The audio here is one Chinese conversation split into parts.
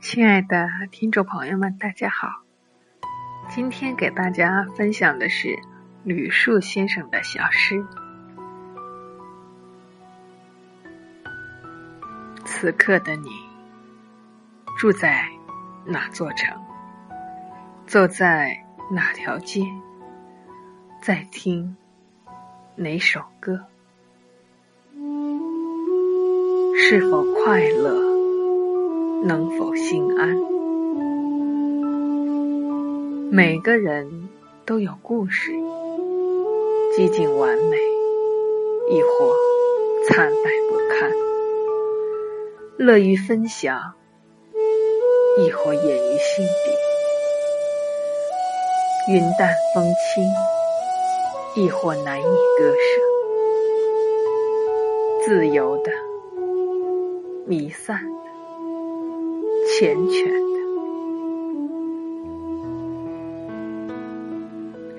亲爱的听众朋友们，大家好！今天给大家分享的是吕树先生的小诗。此刻的你，住在哪座城？坐在哪条街？在听哪首歌？是否快乐？能否心安？每个人都有故事，几近完美，亦或惨败不堪；乐于分享，亦或掩于心底；云淡风轻，亦或难以割舍；自由的，弥散。缱绻的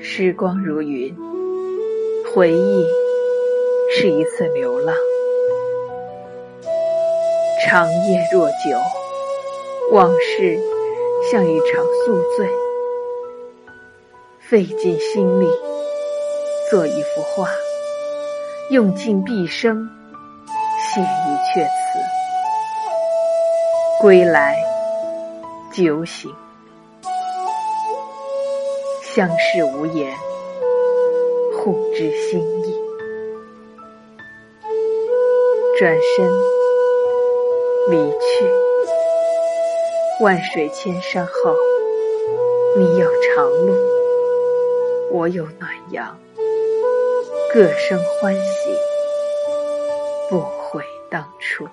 时光如云，回忆是一次流浪。长夜若久，往事像一场宿醉。费尽心力做一幅画，用尽毕生写一阙词。归来，酒醒，相视无言，互知心意。转身离去，万水千山后，你有长路，我有暖阳，各生欢喜，不悔当初。